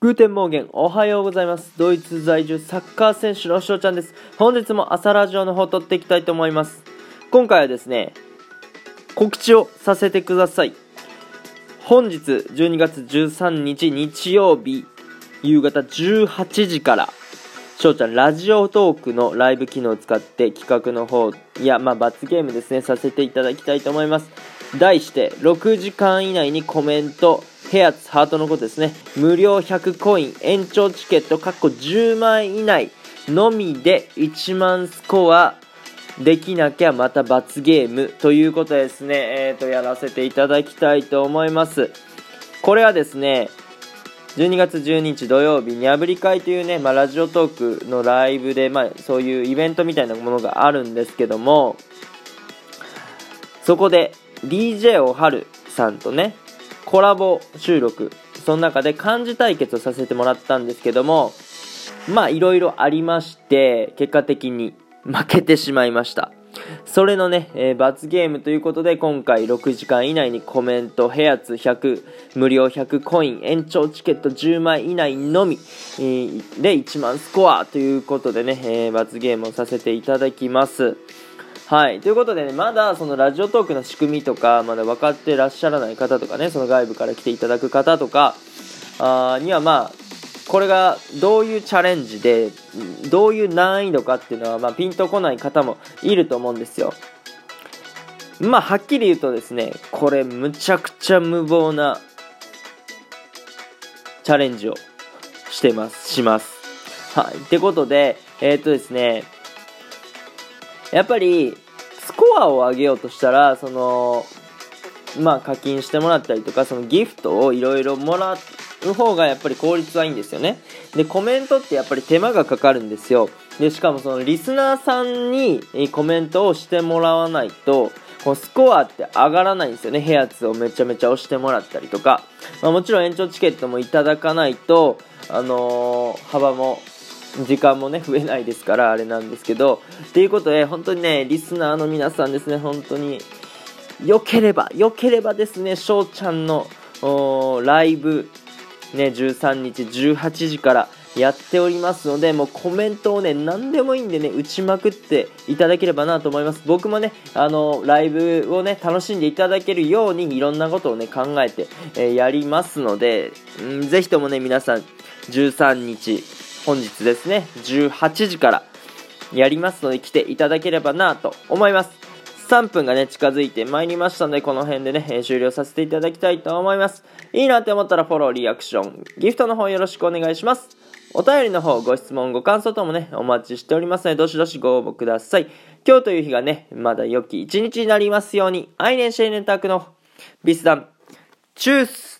Guten Morgen、おはようございます。ドイツ在住サッカー選手の翔ちゃんです。本日も朝ラジオの方撮っていきたいと思います。今回はですね、告知をさせてください。本日12月13日日曜日、夕方18時から、翔ちゃんラジオトークのライブ機能を使って企画の方、いや、まあ罰ゲームですね、させていただきたいと思います。題して、6時間以内にコメント、ヘアツハートのことですね。無料100コイン、延長チケット、かっこ10万以内のみで1万スコアできなきゃまた罰ゲームということですね。えーと、やらせていただきたいと思います。これはですね、12月12日土曜日にゃぶり会というね、まあ、ラジオトークのライブで、まあ、そういうイベントみたいなものがあるんですけども、そこで DJ おはるさんとね、コラボ収録、その中で漢字対決をさせてもらったんですけども、まあいろいろありまして、結果的に負けてしまいました。それのね、えー、罰ゲームということで、今回6時間以内にコメント、ヘアツ100、無料100コイン、延長チケット10枚以内のみ、えー、で1万スコアということでね、えー、罰ゲームをさせていただきます。はい。ということでね、まだそのラジオトークの仕組みとか、まだ分かってらっしゃらない方とかね、その外部から来ていただく方とか、あにはまあ、これがどういうチャレンジで、どういう難易度かっていうのは、まあ、ピンとこない方もいると思うんですよ。まあ、はっきり言うとですね、これむちゃくちゃ無謀なチャレンジをしてます、します。はい。ってことで、えー、っとですね、やっぱり、スコアを上げようとしたら、その、まあ課金してもらったりとか、そのギフトをいろいろもらう方がやっぱり効率はいいんですよね。で、コメントってやっぱり手間がかかるんですよ。で、しかもそのリスナーさんにコメントをしてもらわないと、このスコアって上がらないんですよね。ヘアツをめちゃめちゃ押してもらったりとか。まあ、もちろん延長チケットもいただかないと、あのー、幅も時間もね、増えないですから、あれなんですけど、っていうことで、本当にね、リスナーの皆さんですね、本当に、良ければ、良ければですね、翔ちゃんの、ライブ、ね、13日18時からやっておりますので、もうコメントをね、何でもいいんでね、打ちまくっていただければなと思います。僕もね、あの、ライブをね、楽しんでいただけるように、いろんなことをね、考えて、えー、やりますので、んぜひともね、皆さん、13日、本日ですね、18時からやりますので来ていただければなと思います。3分がね、近づいてまいりましたので、この辺でね、終了させていただきたいと思います。いいなって思ったらフォロー、リアクション、ギフトの方よろしくお願いします。お便りの方、ご質問、ご感想ともね、お待ちしておりますので、どしどしご応募ください。今日という日がね、まだ良き一日になりますように、アイネンシェイネンタクのビスダン、チュース